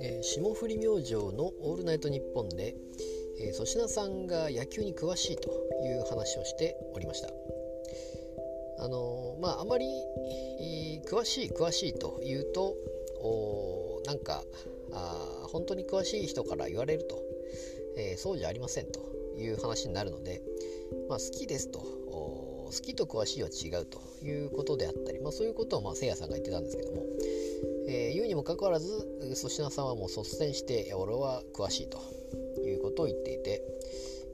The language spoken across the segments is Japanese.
えー霜降り明星の「オールナイトニッポンで」えー粗品さんが野球に詳しいという話をしておりました。あのーまああまり、えー詳しい詳しいというとおなんかあ本当に詳しい人から言われると、えそうじゃありませんという話になるので、まあ、好きですと好きと詳しいは違うということであったり、まあ、そういうことをまあせいやさんが言ってたんですけども、えー言うにもかかわらず粗品さんはもう率先して俺は詳しいということを言っていて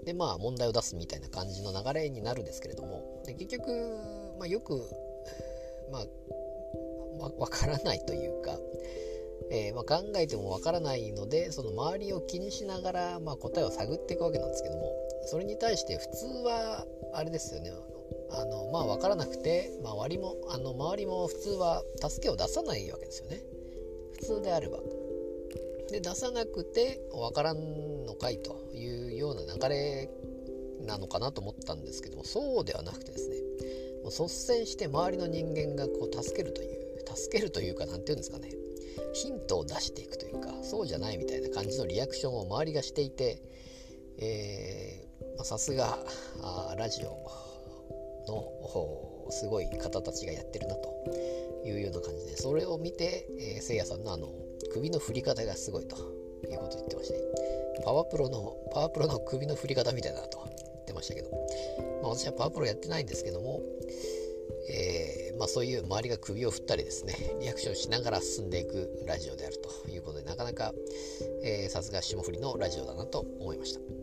でまあ問題を出すみたいな感じの流れになるんですけれどもで結局、まあ、よくまあわからないというか、えーまあ、考えてもわからないのでその周りを気にしながら、まあ、答えを探っていくわけなんですけどもそれに対して普通はあれですよね。あのまあ分からなくて、まあ、割もあの周りも普通は助けを出さないわけですよね。普通であれば。で出さなくて分からんのかいというような流れなのかなと思ったんですけどもそうではなくてですねもう率先して周りの人間がこう助けるという助けるというか何て言うんですかねヒントを出していくというかそうじゃないみたいな感じのリアクションを周りがしていてさすがラジオのすごい方たちがやってるなというような感じでそれを見て、えーせいやさんのあの首の振り方がすごいということを言ってましたねパワープロのパワプロの首の振り方みたいだなと言ってましたけど、まあ、私はパワープロやってないんですけども、えーまあ、そういう周りが首を振ったりですねリアクションしながら進んでいくラジオであるということでなかなかえーさすが霜降りのラジオだなと思いました。